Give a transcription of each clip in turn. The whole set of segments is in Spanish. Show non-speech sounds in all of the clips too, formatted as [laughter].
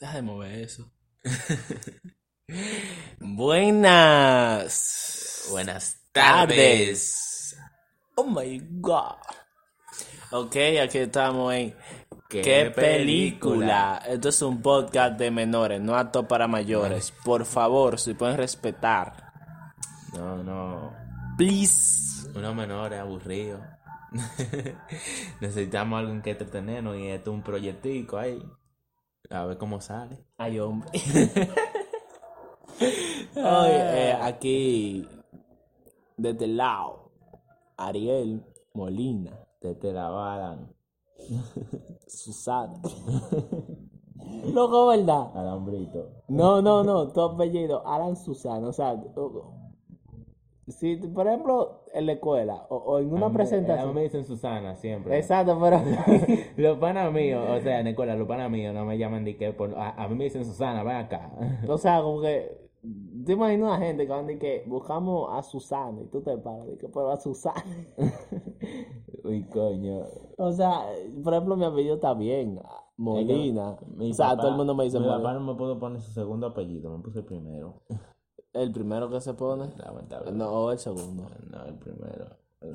Deja de mover eso. [laughs] Buenas. Buenas tardes. Oh my god. Ok, aquí estamos en ¿Qué ¿Qué, película? película? Esto es un podcast de menores, no apto para mayores. Por favor, si pueden respetar. No, no. Please. Unos menores aburridos. [laughs] Necesitamos algo en que entretenernos y esto es un proyectico ahí. A ver cómo sale. Ay, hombre. [laughs] Oye, eh, aquí, desde el lado, Ariel Molina, Te la balan. [laughs] Susana. Loco, ¿verdad? Alambrito. No, no, no, tu apellido, Alan Susana, o sea, si, por ejemplo, en la escuela o, o en una A mí- A mí presentación. me dicen Susana siempre. Exacto, pero [laughs] Los panas míos, o sea, en la escuela, los panas míos no me llaman de que por. A, a mí me dicen Susana, ven acá. o sea, como que te imaginas una gente que van de que buscamos a Susana y tú te paras de que pero a Susana. [laughs] Uy, coño. O sea, por ejemplo, mi apellido está bien, Molina. Mi o sea, papá- todo el mundo me dice Mi Molina. papá no me pudo poner su segundo apellido, me puso el primero. El primero que se pone. Lamentable. No, o el segundo. No, el primero.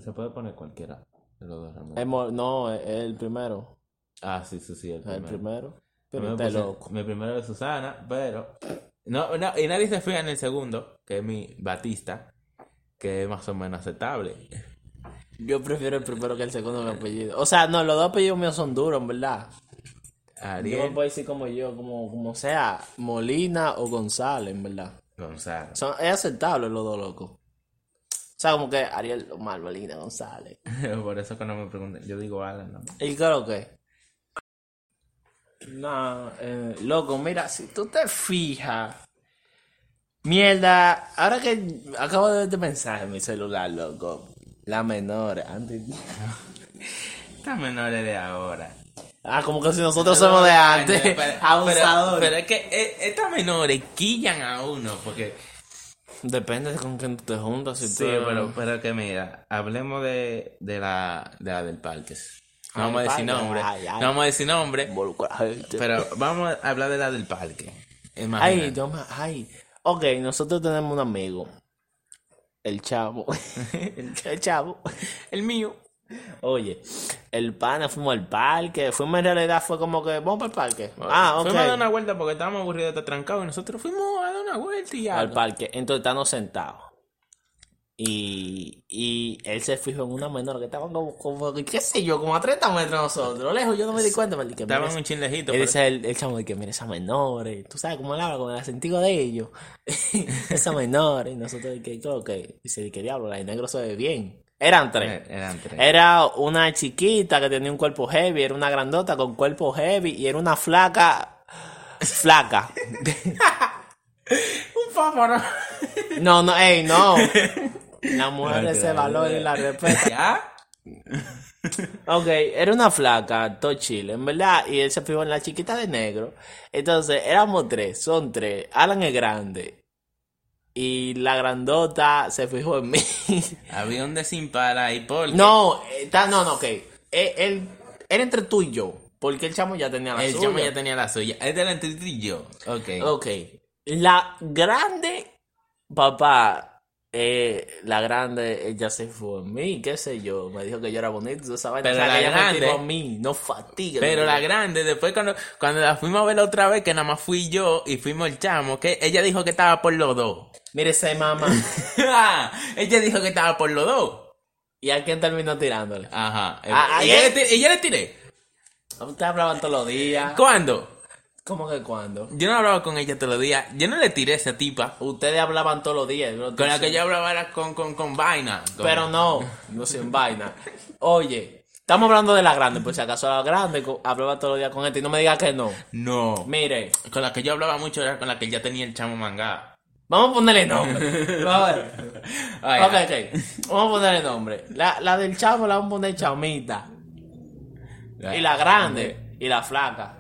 Se puede poner cualquiera de los dos realmente. Mo- no, es el primero. Ah, sí, sí, sí, el El primero. Pero me está puse- loco. Mi primero es Susana, pero. No, no, y nadie se fija en el segundo, que es mi Batista, que es más o menos aceptable. Yo prefiero el primero que el segundo mi apellido. O sea, no, los dos apellidos míos son duros, en verdad. Yo me Ariel puedo decir como yo, como, como sea, Molina o González, en verdad. González. Son, es aceptable los dos locos. O sea, como que Ariel Omar, Molina, González. [laughs] Por eso que no me pregunten. Yo digo Alan, ¿no? ¿Y claro que? No, eh, loco, mira, si tú te fijas. Mierda, ahora que acabo de ver este mensaje en mi celular, loco. La menor, antes. [laughs] Estas menores de ahora. Ah, como que si nosotros [laughs] somos de antes. Pero, pero- es que eh, estas menores quillan a uno, porque Depende de con quién te juntas. Si Sí, pero, pero que mira, hablemos de, de, la, de la del parque. No Ay, vamos a decir nombre, ay, ay. no vamos a decir nombre, pero vamos a hablar de la del parque. Ay, Imagínate. Mío, ay. Ok, nosotros tenemos un amigo. El chavo. [laughs] el chavo. El mío. Oye, el pana fuimos al parque. Fuimos en realidad, fue como que vamos para el parque. Ah, ok. Fuimos a dar una vuelta porque estábamos aburridos de estar trancados y nosotros fuimos a dar una vuelta y ya. Al parque. Entonces estábamos sentados. Y, y él se fijó en una menor que estaba como, como, qué sé yo, como a 30 metros de nosotros. Lejos, yo no me di cuenta. Me dije, Estaba mira en un chinlejito. Él dice el, el chamo que mira esa menores, tú sabes cómo él habla con el acentico de ellos. [laughs] esa menores, y nosotros que creo que dice que diablo, la de negro se ve bien. Eran tres. Eh, Eran tres. Era una chiquita que tenía un cuerpo heavy, era una grandota con cuerpo heavy y era una flaca flaca. [laughs] Un fósforo. No, no, ey, no. [laughs] La mujer Ay, ese valor y la respeta. ¿Ya? Ok, era una flaca, todo chile, en verdad, y él se fijó en la chiquita de negro. Entonces, éramos tres, son tres. Alan es grande. Y la grandota se fijó en mí. [laughs] Había un desimpara ahí porque no, está, no, no, ok. Él, él- era entre tú y yo, porque el chamo ya tenía la el suya. chamo ya tenía la suya. Es de la entre tú y yo. Ok. Ok, la grande, papá, eh, la grande, ella se fijó en mí, qué sé yo, me dijo que yo era bonito, tú sabes, Pero o sea, la que ella grande- me tiró a mí, no fatiga. Pero la grande, después cuando, cuando la fuimos a ver la otra vez, que nada más fui yo y fuimos el chamo, que ella dijo que estaba por los dos. Mire ese mamá. [laughs] Ella dijo que estaba por los dos. ¿Y a quién terminó tirándole? Ajá. Ah, ¿Y ah, ella, ¿eh? le tiré, ella le tiré? Ustedes hablaban todos los días. ¿Cuándo? ¿Cómo que cuándo? Yo no hablaba con ella todos los días. Yo no le tiré a esa tipa. Ustedes hablaban todos los días. Con la que yo hablaba era con, con, con vaina. Con- Pero no, no sin vaina. Oye, estamos hablando de la grande, por si acaso la grande hablaba todos los días con este y no me diga que no. No. Mire, Con la que yo hablaba mucho era con la que ya tenía el chamo mangá. vamos a ponerle nombre. [laughs] Vamos a ver. Ay, Ok, ay. ok. Vamos a ponerle nombre. La, la del chavo la vamos a poner chamita. Y la grande y la flaca.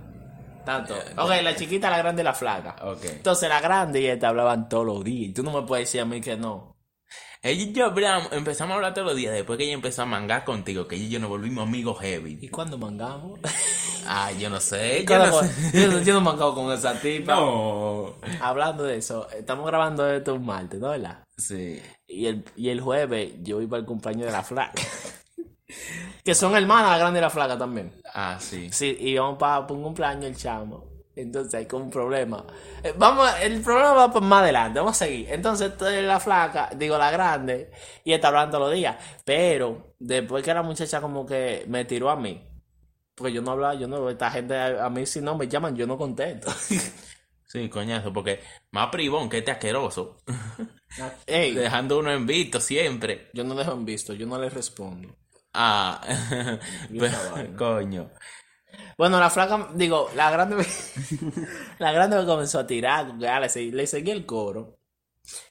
Tanto. Ok, la chiquita, la grande y la flaca. Ok. Entonces la grande y esta hablaban todos los días. Y tú no me puedes decir a mí que no. Ella y yo hablamos, empezamos a hablar todos los días después que ella empezó a mangar contigo, que ella y yo nos volvimos amigos heavy. ¿Y cuándo mangamos? [laughs] Ah, yo no sé. Yo no sé. Yo, no- acabo con esa tipa. No. Hablando de eso, estamos grabando esto un martes, ¿no? ¿Verdad? Sí. Y el, y el jueves yo iba al cumpleaños de la flaca. Que son hermanas, la grande y la flaca también. Ah, sí. Sí, y vamos para un cumpleaños el chamo. Entonces hay como un problema. Eh, Vamos, el problema va por más adelante, vamos a seguir. Entonces la flaca, digo la grande, y está hablando todos los días. Pero después que la muchacha como que me tiró a mí, porque yo no hablaba, yo no, esta gente a, a mí si no me llaman, yo no contesto. [laughs] Sí, coñazo, porque más privón que este asqueroso. Ey, [laughs] Dejando uno en visto siempre. yo no dejo en visto, yo no le respondo. Ah, [laughs] pero, coño. Bueno, la flaca, digo, la grande me, [laughs] la grande me comenzó a tirar, le, seguí, le seguí el coro.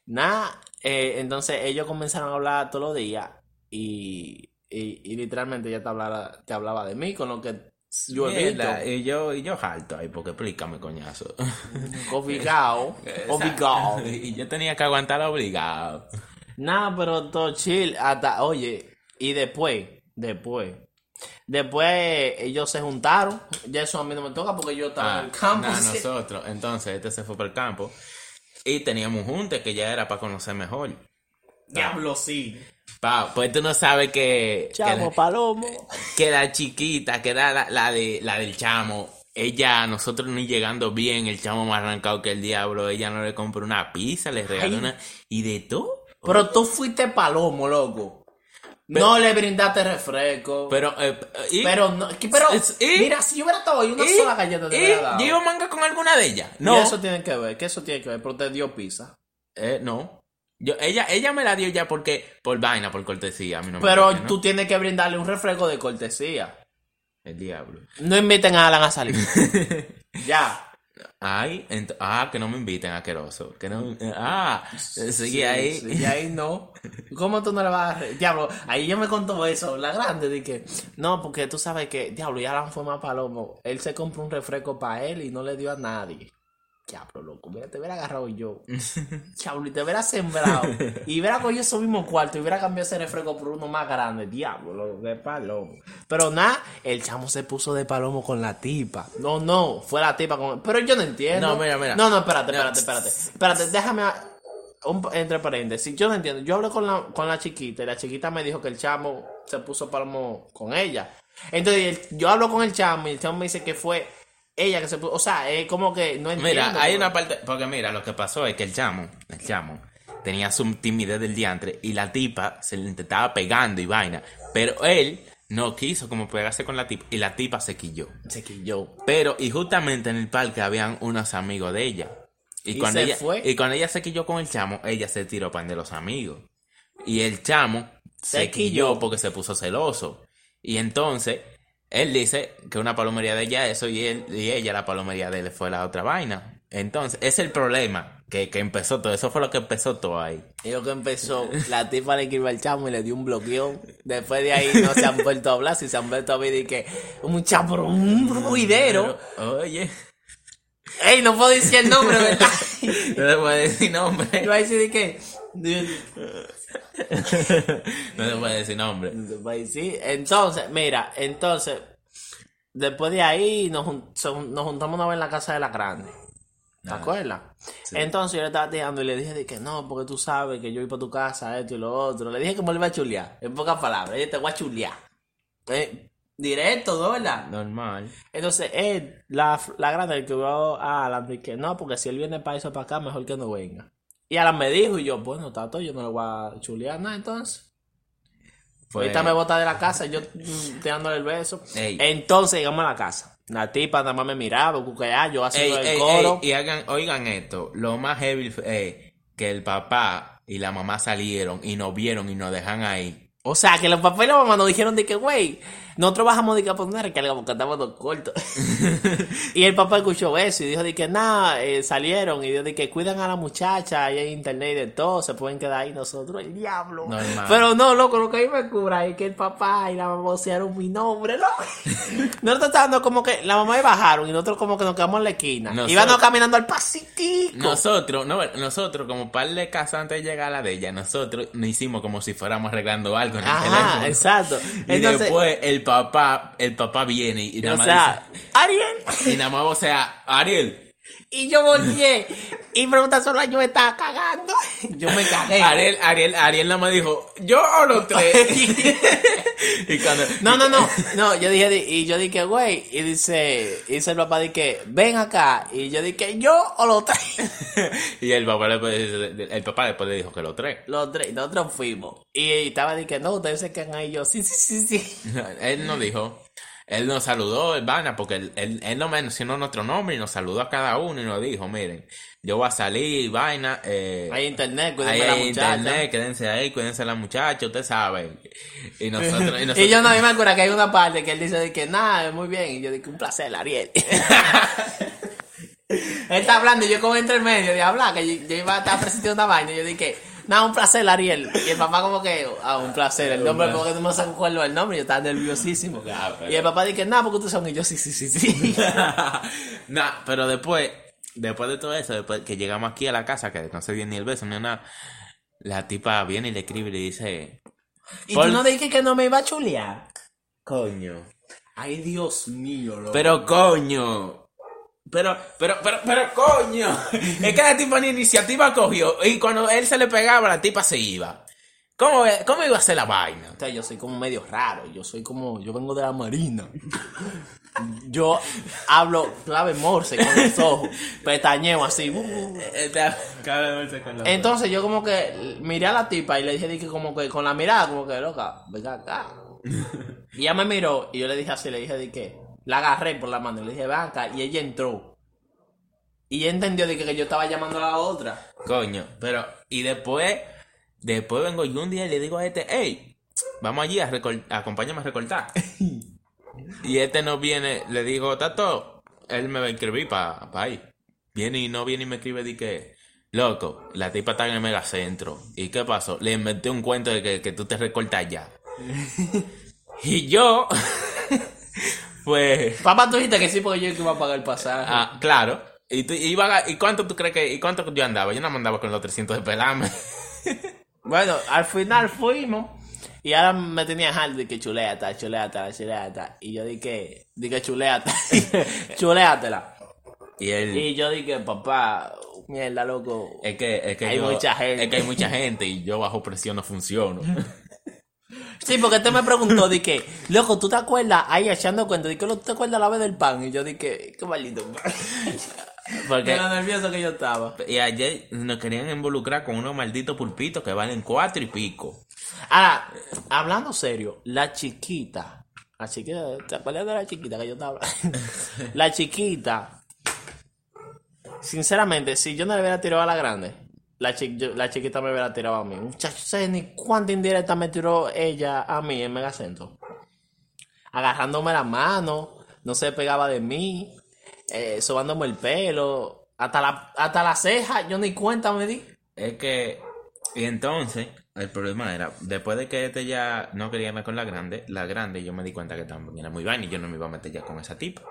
Nada, eh, entonces ellos comenzaron a hablar todos los días y, y, y literalmente ella te hablaba, te hablaba de mí, con lo que yo he visto. Y yo, y yo jalto ahí, porque explícame, coñazo. [laughs] Obligado, obligado. Y yo tenía que aguantar obligado. Nada, pero todo chill. Hasta, oye, y después, después, después ellos se juntaron. Ya eso a mí no me toca porque yo estaba Ah, en el campo. nah, [laughs] sí. nosotros. Entonces, este se fue para el campo. Y teníamos un junte que ya era para conocer mejor. Diablo, sí. Pa, pues tú no sabes que, que, Chamo, la, palomo. que la chiquita, que era la, la de, la del chamo, ella, nosotros ni llegando bien, el chamo más arrancado que el diablo, ella no le compró una pizza, le regaló Ay. una... Y de todo. Pero tú fuiste palomo, loco. No le brindaste refresco. Pero, Pero, eh, y- no, pero y- mira, si yo hubiera estado ahí, una y- sola galleta te y hubiera dado. iba manga con alguna de ellas. No. No. eso tiene que ver, que eso tiene que ver, pero te dio pizza. Eh, no. Yo, ella, ella me la dio ya porque, por vaina, por cortesía. A mí no me Pero tú tienes que brindarle un refresco de cortesía. El diablo. No inviten a Alan a salir. [laughs] ya. Ay, ah, que no me inviten, asqueroso. Que no, ah, seguí ahí. Y ahí no. ¿Cómo tú no le vas a... Diablo, ahí yo me contó eso, la grande, de que... No, porque tú sabes que, diablo, y Alan fue más palomo. Él se compró un refresco para él y no le dio a nadie. Diablo, loco, mira, te hubiera agarrado yo. [laughs] Diablo, y te hubiera sembrado. [laughs] Y hubiera cogido esos mismos cuartos y hubiera cambiado ese refresco por uno más grande. Diablo, loco, qué palomo. Pero nada, el chamo se puso de palomo con la tipa. No, no, fue la tipa con... Pero yo no entiendo. No, mira, mira. No, no, espérate, espérate, espérate. Espérate, déjame... a- un- entre paréntesis, yo no entiendo. Yo hablé con la, con la chiquita y la chiquita me dijo que el chamo se puso palomo con ella. Entonces yo hablo con el chamo y el chamo me dice que fue ella que se puso. O sea, es como que no entiendo. Mira, hay una parte, porque mira, lo que pasó es que el chamo, el chamo, tenía su timidez del diantre y la tipa se le intentaba pegando y vaina, pero él no quiso como pegarse con la tipa y la tipa se quilló. Se quilló. Pero, y justamente en el parque habían unos amigos de ella. Y, ¿Y cuando se ella, fue? y cuando ella se quilló con el chamo, ella se tiró pan de los amigos. Y el chamo se, Se quilló quilló. porque se puso celoso. Y entonces, él dice que una palomería de ella eso y él y ella la palomería de él fue la otra vaina. Entonces, es el problema que, que empezó todo. Eso fue lo que empezó todo ahí. Y lo que empezó, la tipa le escribió al chamo y le dio un bloqueón. Después de ahí no se han vuelto a hablar, si se han vuelto a ver y que un chamo, un [laughs] ruidero. Oye, Ey, no puedo decir el nombre, ¿verdad? [laughs] no le puedo decir nombre. Yo ahí sí de que. [laughs] No le puedo decir nombre. Pues sí, entonces, mira, entonces, después de ahí nos, nos juntamos una vez en la casa de la grande. ¿Te Ah, acuerdas? sí. Entonces yo le estaba tirando y le dije de que no, porque tú sabes que yo voy para tu casa, esto y lo otro. Le dije que me lo iba a chulear, en pocas palabras, yo te voy a chulear. Eh, directo. ¿verdad? Normal. Entonces, él, la, la grande, que vio a Alan, que no, porque si él viene para eso para acá, mejor que no venga. Y Alan me dijo, y yo, bueno, tato, yo no le voy a chulear nada, entonces. Fue- Ahorita me bota de la casa, yo mm, tirándole el beso. Ey. Entonces llegamos a la casa. La tipa nada más me miraba, cuqueá, yo Ey, haciendo el ey, coro. ey, y hagan, oigan esto, lo más heavy es que el papá y la mamá salieron y nos vieron y nos dejan ahí. O sea, que los papás y la mamá nos dijeron de que, güey, nosotros bajamos de que a poner que porque estamos dos cortos. [laughs] y el papá escuchó eso y dijo de que nada, eh, salieron y dijo de que cuidan a la muchacha, ahí hay internet y de todo, se pueden quedar ahí nosotros, el diablo. Normal. Pero no, loco, lo que a mí me cura es que el papá y la mamá vocearon mi nombre, ¿no? [laughs] nosotros estábamos como que, la mamá y bajaron y nosotros como que nos quedamos en la esquina. Nosotros- Íbamos caminando al pasitico. Nosotros, no, nosotros como par de casas antes de llegar a la de ella, nosotros nos hicimos como si fuéramos arreglando algo en el Ajá, teléfono. exacto. Y Entonces, después el papá, el papá viene y nada O más sea, Ariel. dice- y nada más o sea, Ariel, Y yo volteé y pregunta solo yo me estaba cagando. [laughs] Yo me cagué. Ariel, Ariel, Ariel nada más dijo, yo o los [laughs] tres. [laughs] y cuando, No, no, no, no, yo dije, y yo dije, güey, y dice, y dice el papá, dije, ven acá, y yo dije, yo o los tres, y el papá, después, el papá después le dijo que los tres. los tres, nosotros fuimos, y estaba, dije, no, ustedes se quedan ahí, yo, sí, sí, sí, sí, Él nos dijo, él nos saludó, Elvana, porque él, él, él no mencionó nuestro nombre y nos saludó a cada uno y nos dijo, miren, yo voy a salir, vaina, eh, hay internet, ahí cuídenme la hay muchacha. internet, quédense ahí, cuídense la muchacha, ustedes saben. Y nosotros, y [laughs] nosotros Y yo no me acuerdo que hay una parte que él dice de que nada, muy bien. Y yo dije, un placer, Ariel. [laughs] él está hablando y yo como entre el medio de hablar, que yo, yo iba a estar presentando una vaina. Y yo dije, nada, un placer, Ariel. Y el papá como que, ah, un placer. El nombre, como que no me acuerdo el nombre, yo estaba nerviosísimo. Pero- Y el papá dije, nada, porque ustedes son. Y yo, sí, sí, sí, sí. [laughs] nah, pero después, después de todo eso, después que llegamos aquí a la casa, que no se dio ni el beso ni nada, la tipa viene y le escribe y le dice, y tú no dije que no me iba a chulear. coño, Ay, Dios mío, loco. pero coño, pero, pero, pero, pero coño, es que la tipa ni iniciativa cogió y cuando él se le pegaba, la tipa se iba. ¿Cómo, cómo iba a ser la vaina? O sea, yo soy como medio raro. Yo soy como. Yo vengo de la marina. Yo hablo clave morse con los ojos. Pestañeo así. Entonces yo como que miré a la tipa y le dije que como que con la mirada, como que loca, venga acá. [laughs] Y ella me miró y yo le dije así, le dije de que la agarré por la mano y le dije, acá. Y ella entró. Y ella entendió de que, que yo estaba llamando a la otra. Coño, pero, y después, después vengo yo un día y le digo a este, hey, vamos allí a acompáñame a recortar. [laughs] y este no viene, le digo, Tato, él me va a inscribir para ahí. Viene y no viene y me escribe de que, loco, la tipa está en el megacentro. ¿Y qué pasó? Le inventé un cuento de que, que tú te recortas ya. [laughs] y yo, pues, Papá, tú dijiste que sí porque yo que iba a pagar el pasaje. ah, claro. ¿Y, tú- iba a- ¿Y cuánto tú crees que, y cuánto yo andaba? Yo no me andaba con los 300 de pelame. [laughs] Bueno, al final fuimos. Y ahora me tenía harto de que chuleata, chuleata, chuleata. Y yo dije, dije chuleata, [laughs] chuleatela. Y él, Y yo dije, papá, mierda, loco. es que, es que Hay yo- mucha gente. Es que hay mucha gente y yo bajo presión no funciono. [laughs] Sí, porque este me preguntó, dije, loco, ¿tú te acuerdas? Ahí echando cuenta, dije, ¿tú te acuerdas la vez del pan? Y yo dije, qué maldito pan. [laughs] Porque, De lo nervioso que yo estaba. y ayer nos querían involucrar con unos malditos pulpitos que valen cuatro y pico. Ahora, hablando serio, la chiquita, la chiquita, ¿te acuerdas de la chiquita que yo estaba hablando? [laughs] La chiquita, sinceramente, si yo no le hubiera tirado a la grande, la, la chiquita me hubiera tirado a mí. Muchachos, sé ni cuánta indirecta me tiró ella a mí en Megacentro. Agarrándome la mano, no se pegaba de mí, eh, sobándome el pelo, hasta la, hasta la ceja, yo ni cuenta me di. Es que, y entonces, el problema era, después de que este ya no quería andar con la grande, la grande yo me di cuenta que también era muy vaina y yo no me iba a meter ya con esa tipa.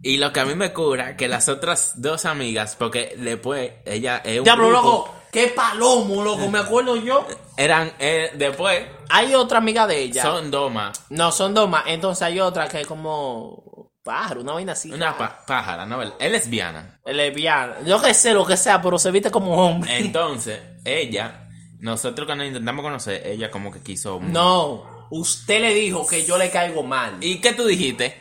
Y lo que a mí me cura, que las otras dos amigas, porque después ella es un Diablo, grupo, loco, qué palomo, loco, me acuerdo yo. eran, eh, después, Hay otra amiga de ella. son dos más. No, son dos más. Entonces hay otra que es como pájaro, una vaina así. Una pa- pájara, ¿no? Es lesbiana. lesbiana. Yo que sé lo que sea, pero se viste como hombre. Entonces, ella, nosotros cuando intentamos conocer, ella como que quiso... No, usted le dijo que yo le caigo mal. ¿Y qué tú dijiste?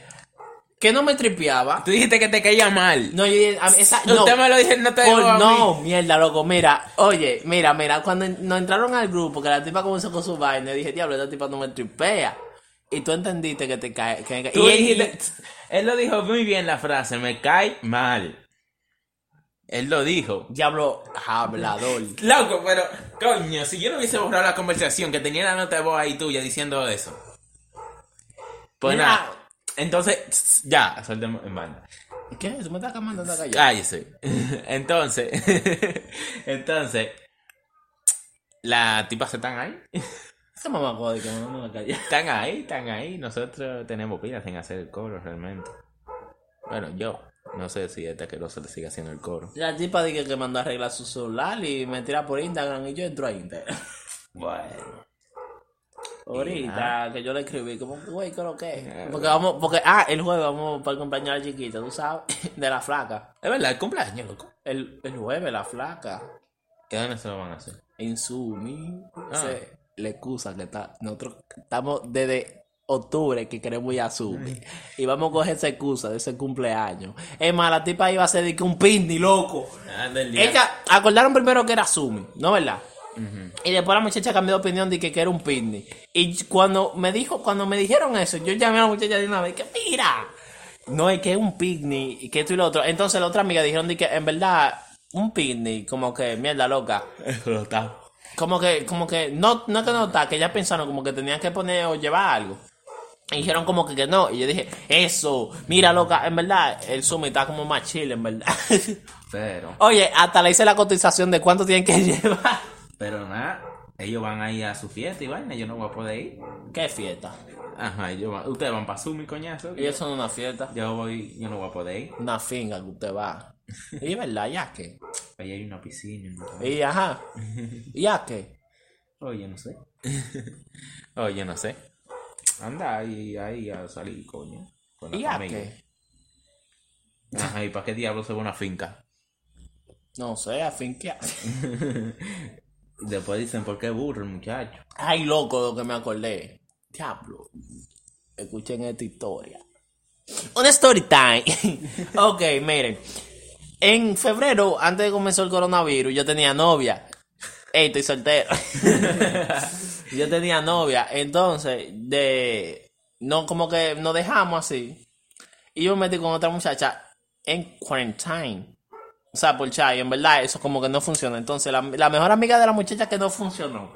Que no me tripeaba. Tú dijiste que te caía mal. No, yo mí esa, no. Usted me lo dice, no te digo a mí. no, mierda, loco, mira, oye, mira, mira, cuando nos entraron al grupo, que la tipa comenzó con su vaina, dije, diablo, esta tipa no me tripea. Y tú entendiste que te cae. Que, Tú y- dijiste- él lo dijo muy bien la frase, me cae mal. Él lo dijo. Diablo hablador. Loco, pero, coño, si yo no hubiese borrado la conversación, que tenía la nota de voz ahí tuya diciendo eso. Pues Mira. nada. Entonces, ya, soltemos en banda. ¿Qué? ¿Tú me estás mandando acá ya? Cállese. [laughs] Entonces, [laughs] entonces, la tipa se están ahí. Esa mamá jode que no me calla. Están ahí, están ahí. Nosotros tenemos pilas en hacer el coro realmente. Bueno, yo. No sé si este asqueroso le sigue haciendo el coro. La tipa dije que mandó a arreglar su celular y me tira por Instagram y yo entro a Instagram. Bueno. [laughs] Ahorita que yo le escribí, como, güey, ¿qué lo que es? Porque vamos, porque, ah, el jueves vamos para el cumpleaños de la chiquita, tú sabes, [laughs] de la flaca. Es verdad, el cumpleaños, loco. El, el jueves, la flaca. ¿Qué dónde se lo van a hacer? En Zoom. Ah. Se le excusa que está, nosotros estamos desde octubre que queremos ir a Zoom. Y vamos a coger esa excusa de ese cumpleaños. Es más, la tipa iba a hacer de que un picnic, loco. Día. Ella, acordaron primero que era Zoom, ¿no verdad? Y después la muchacha cambió de opinión de que, que era un picnic. Y cuando me dijo, cuando me dijeron eso, yo llamé a la muchacha de una vez que mira, no es que es un picnic y que esto y lo otro. Entonces la otra amiga dijeron de que en verdad un picnic, como que mierda loca. [laughs] Como que, como que, no, no que no está, que ya pensaron como que tenían que poner o llevar algo. Y dijeron como que, que no. Y yo dije, eso, mira loca, en verdad, el Zoom está como más chill, en verdad. [laughs] Pero, Oye, hasta le hice la cotización de cuánto tienen que [laughs] llevar. pero nada, ellos van a ir a su fiesta y vaina, yo no voy a poder ir. ¿Qué fiesta? Ajá, van- ustedes van para Zoom y coñazo. Ellos son una fiesta. Yo voy, yo no voy a poder ir. Una finga que usted va. [laughs] Y verdad, ya que. Ahí hay una piscina. ¿no? Y ajá. ¿Y ya que? Oye, no sé. Oye, no sé. Anda ahí, ahí a salir, coño. Con la ¿Y familia. que? Ajá, ¿y para qué diablos se va a una finca? No sé, a fin que. [laughs] Después dicen, ¿por qué burro el muchacho? Ay, loco, lo que me acordé. Diablo. Escuchen esta historia. Una story time. [laughs] ok, miren. En febrero, antes de comenzar el coronavirus, yo tenía novia. Ey, estoy soltero. [laughs] yo tenía novia. Entonces, de. No, como que nos dejamos así. Y yo me metí con otra muchacha en quarantine. O sea, por chat. Y en verdad, eso como que no funciona. Entonces, la, la mejor amiga de la muchacha que no funcionó.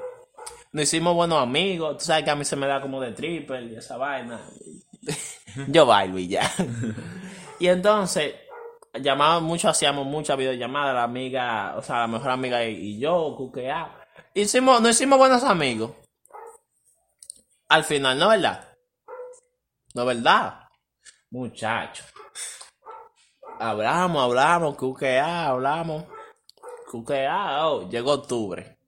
Nos hicimos buenos amigos. Tú sabes que a mí se me da como de triple y esa vaina. [laughs] Yo bailo y ya. [laughs] y entonces, llamábamos mucho, hacíamos muchas videollamadas. La amiga, o sea, la mejor amiga y, y yo, cuquea. Hicimos, nos hicimos buenos amigos. Al final, ¿no verdad? ¿No verdad? Muchacho. Hablamos, hablamos, cuquea, hablamos. Cuquea, oh, llegó octubre.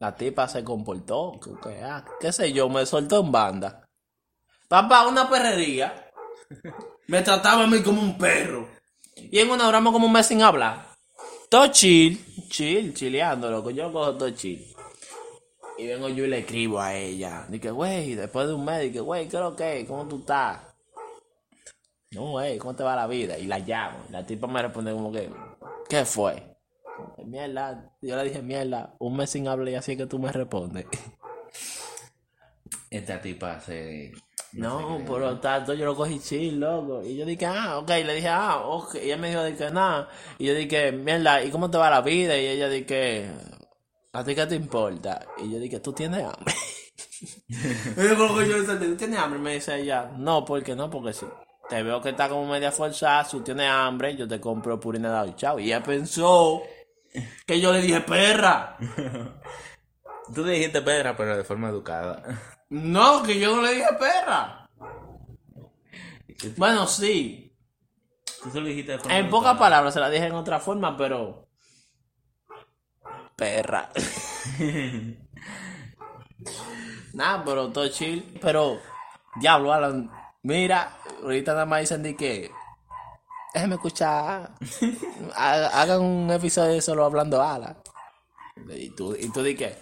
La tipa se comportó, cuquea, qué sé yo, me soltó en banda. Papá, una perrería. [laughs] Me trataba a mí como un perro. Y en una duramos como un mes sin hablar. Todo chill, chill, chileando, loco. Yo cojo todo chill. Y vengo yo y le escribo a ella. Dije, güey, después de un mes, dije, güey, ¿qué es lo que? ¿Cómo tú estás? No, güey, ¿cómo te va la vida? Y la llamo. Y la tipa me responde como que, ¿qué fue? Que, Mierda, yo le dije, mierda, un mes sin hablar y así es que tú me respondes. Esta tipa se... No, por lo tanto yo lo cogí chill, loco. Y yo dije, ah, ok. Le dije, ah, ok. Y ella me dijo, dije, nada. Y yo dije, mierda, ¿y cómo te va la vida? Y ella dije, ¿a ti qué te importa? Y yo dije, ¿tú tienes hambre? [laughs] y yo como que yo le dije, ¿tú tienes hambre? Y me dice ella, no, ¿por qué no? Porque sí. Te veo que está como media forzada, si tú tienes hambre, yo te compro purina de chao. Y ella pensó que yo le dije, perra. [laughs] Tú le dijiste pedra, pero de forma educada. No, que yo no le dije perra. [laughs] Bueno, sí. Tú se lo dijiste de forma En pocas palabras se la dije en otra forma, pero. Perra. Nada, pero todo chill. Pero, diablo, Alan. Mira, ahorita nada más dicen de que. Déjeme escuchar. [laughs] Ha- Hagan un episodio solo hablando Alan. Y tú, y tú di que.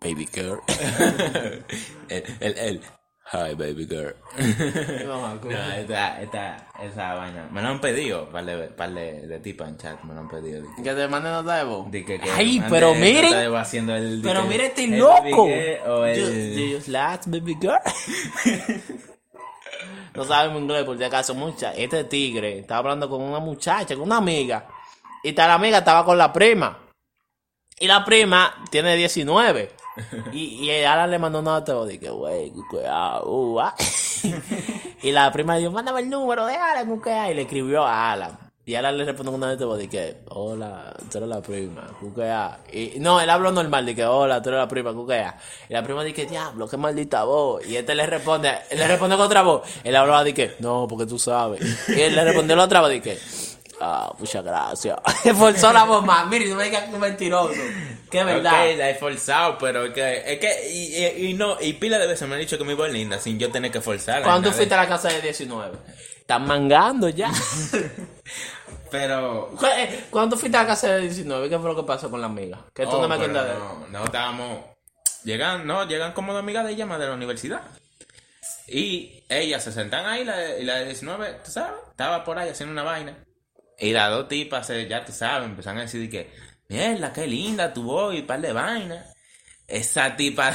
Baby girl. [laughs] [laughs] el, el, el. Hi, baby girl. [laughs] No, No, esta, esta, esa vaina. Me lo han pedido, par de, par de, de tipas en chat, me lo han pedido. Di que te manden nota de voz. di que, Ay, pero miren. haciendo el, Pero mira este loco. girl O do you slash, baby girl? [laughs] no sabemos inglés por si acaso mucha. Este tigre estaba hablando con una muchacha, con una amiga. Y tal amiga estaba con la prima. Y la prima tiene 19. [laughs] Y, y Alan le mandó una nota de que, güey, cuidado, ah". [laughs] Y la prima dijo, mándame el número de Alan, cuquea", Y le escribió a Alan. Y Alan le respondió una nota de que, hola, tú eres la prima, cuquea. Y no, él habló normal, de que, hola, tú eres la prima, cuquea. Y la prima dice, diablo, qué maldita voz. Y este le responde, le responde con otra voz. Él hablaba de que, no, porque tú sabes. Y él le respondió la otra voz de que, Ah, muchas gracias. [laughs] Forzó la voz más. Mire, no me digas que es mentiroso. Que es verdad. Ok, la he forzado, pero es que, es que y, y- y no, y pila de veces me han dicho que mi voz es linda sin yo tener que forzarla. Cuando ni tú [laughs] fuiste a la casa de 19. Están mangando ya. Pero... Cu- eh, Cuando tú fuiste a la casa de 19, ¿qué fue lo que pasó con la amiga? Que tú Oh, no me pero cuentas de no, no estábamos... Llegan, no, llegan como dos amigas de ella más de la universidad. Y ellas se sentan ahí, la de, y la de 19, tú sabes, estaba por ahí haciendo una vaina. Y las dos tipas, ya tú sabes, empezaron a decir que, mierda, qué linda tu voz y par de vaina. Esa tipa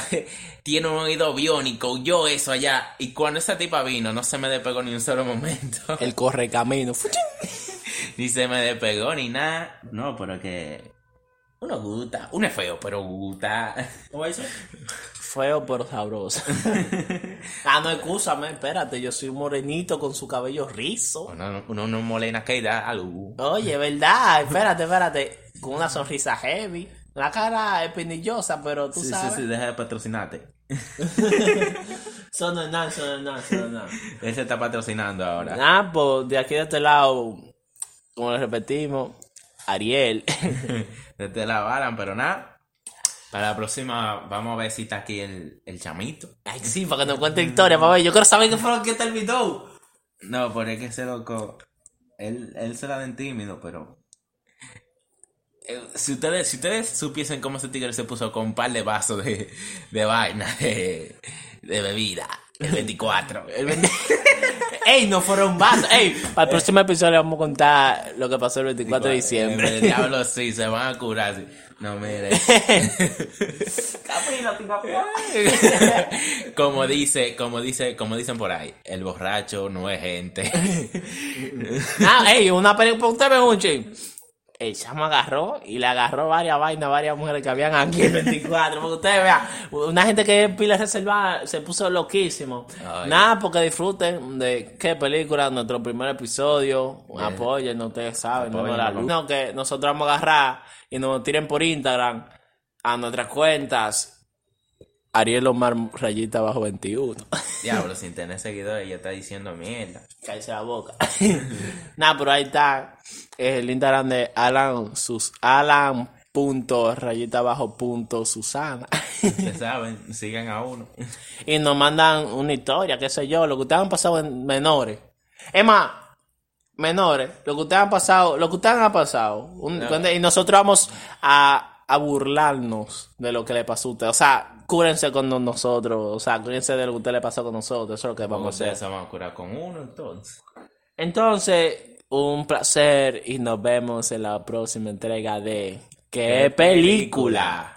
tiene un oído biónico, yo eso allá. Y cuando esa tipa vino, no se me despegó ni un solo momento. [laughs] El corre camino. [laughs] ni se me despegó ni nada. No, pero que... Uno gusta. Uno es feo, pero gusta. ¿Cómo dice? [laughs] Feo pero sabroso. [laughs] ah, no, excúsame, espérate, yo soy un morenito con su cabello rizo. Uno, uno no molena que da algo. Oye, ¿verdad? Espérate, espérate. Con una sonrisa heavy. La cara espinillosa, pero tú Sí, sí, sabes. sí, deja de patrocinarte. [laughs] Son no son no son no. Él se está patrocinando ahora. Nada, pues de aquí de este lado, como le repetimos, Ariel. [laughs] Desde la varan, pero nada. Para la próxima, vamos a ver si está aquí el, el chamito. Ay, sí, para que nos cuente historia, ver. Yo quiero saber qué fue lo que terminó. No, pero es que ese loco. Él, él se la den tímido, pero. Eh, Si ustedes, si ustedes supiesen cómo ese tigre se puso con un par de vasos de, de vaina, de, de bebida, el 24. El vende- [laughs] Ey, no fueron vasos. Ey, para el próximo episodio vamos a contar lo que pasó el 24 de El diciembre. diablo [laughs] sí, se van a curar. sí. No, mire. [laughs] como dice, como dice, como dicen por ahí, el borracho no es gente. Ah, ey, una película, usted me un ching. El chamo agarró y le agarró varias vainas, varias mujeres que habían aquí el 24. Porque ustedes vean, una gente que es pila reservada se puso loquísimo. Ay. Nada, porque disfruten de qué película, nuestro primer episodio. Apoyen, ustedes saben, no, la luz. No, que nosotros vamos a agarrar y nos tiren por Instagram a nuestras cuentas. Ariel Omar rayita bajo 21. [laughs] Diablo, sin tener seguidores, ya está diciendo mierda. Cállese la boca. [laughs] Nada, pero ahí está el Instagram de Alan, sus, Alan punto rayita abajo punto Susana. Ustedes [laughs] saben, sigan a uno. y nos mandan una historia, qué sé yo, lo que ustedes han pasado en menores. Es más, menores, lo que ustedes han pasado, lo que ustedes han pasado. Un- y nosotros vamos a, a burlarnos de lo que le pasó a usted. O sea, cúrense con nosotros, o sea, cúrense de lo que usted le pasó con nosotros, eso es lo que vamos a hacer. se van a curar con uno, entonces. Entonces, un placer y nos vemos en la próxima entrega de ¿Qué película?